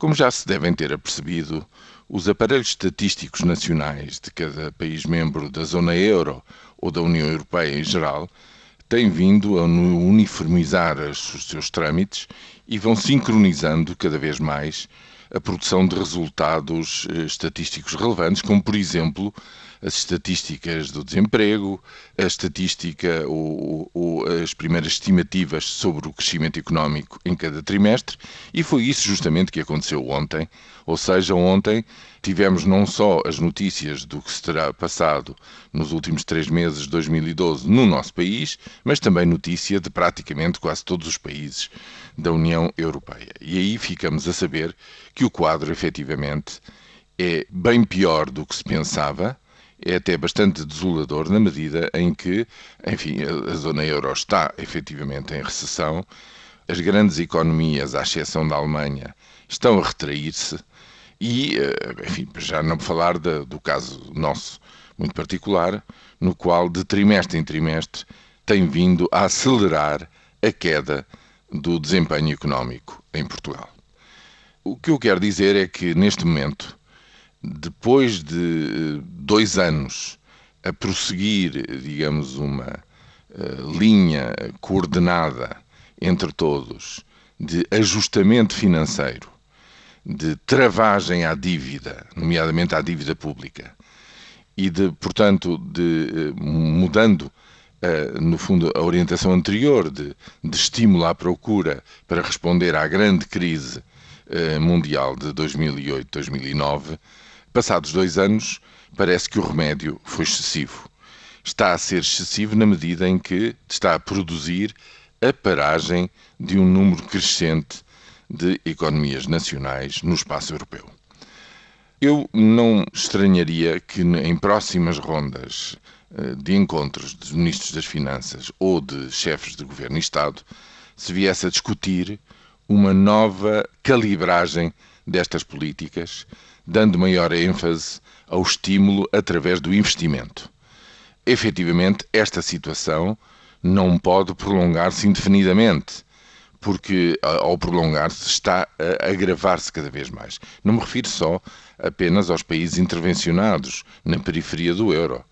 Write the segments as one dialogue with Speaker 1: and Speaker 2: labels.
Speaker 1: Como já se devem ter apercebido, os aparelhos estatísticos nacionais de cada país membro da zona euro ou da União Europeia em geral têm vindo a uniformizar os seus trâmites e vão sincronizando cada vez mais a produção de resultados eh, estatísticos relevantes, como por exemplo as estatísticas do desemprego, a estatística ou, ou, as primeiras estimativas sobre o crescimento económico em cada trimestre, e foi isso justamente que aconteceu ontem. Ou seja, ontem tivemos não só as notícias do que se terá passado nos últimos três meses de 2012 no nosso país, mas também notícia de praticamente quase todos os países da União Europeia. E aí ficamos a saber que o quadro efetivamente é bem pior do que se pensava é até bastante desolador na medida em que, enfim, a, a zona euro está efetivamente em recessão, as grandes economias, à exceção da Alemanha, estão a retrair-se e, eh, enfim, já não falar de, do caso nosso muito particular, no qual de trimestre em trimestre tem vindo a acelerar a queda do desempenho económico em Portugal. O que eu quero dizer é que, neste momento, depois de eh, dois anos a prosseguir, digamos, uma uh, linha coordenada entre todos de ajustamento financeiro, de travagem à dívida, nomeadamente à dívida pública, e de, portanto, de uh, mudando Uh, no fundo, a orientação anterior de, de, estímulo à procura para responder à grande crise uh, mundial de 2008-2009, Passados dois anos, parece que o remédio foi excessivo. Está a ser excessivo na medida em que está a produzir a paragem de um número crescente de economias nacionais no espaço europeu. Eu não estranharia que em próximas rondas de encontros de ministros das Finanças ou de chefes de governo e Estado se viesse a discutir uma nova calibragem destas políticas, dando maior ênfase ao estímulo através do investimento. Efetivamente, esta situação não pode prolongar-se indefinidamente, porque ao prolongar-se está a agravar-se cada vez mais. Não me refiro só apenas aos países intervencionados na periferia do euro.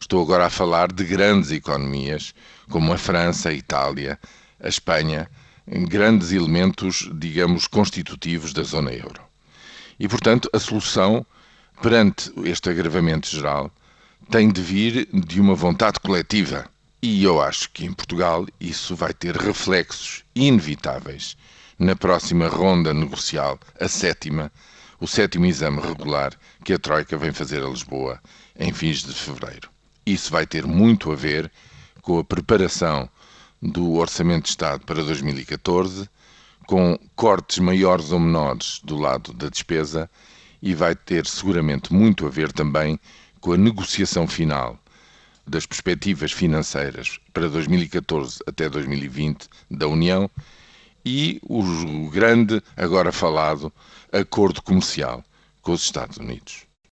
Speaker 1: Estou agora a falar de grandes economias como a França, a Itália, a Espanha, grandes elementos, digamos, constitutivos da zona euro. E, portanto, a solução perante este agravamento geral tem de vir de uma vontade coletiva. E eu acho que em Portugal isso vai ter reflexos inevitáveis na próxima ronda negocial, a sétima, o sétimo exame regular que a Troika vem fazer a Lisboa em fins de fevereiro. Isso vai ter muito a ver com a preparação do Orçamento de Estado para 2014 com cortes maiores ou menores do lado da despesa e vai ter seguramente muito a ver também com a negociação final das perspectivas financeiras para 2014 até 2020 da União e o grande, agora falado, acordo comercial com os Estados Unidos.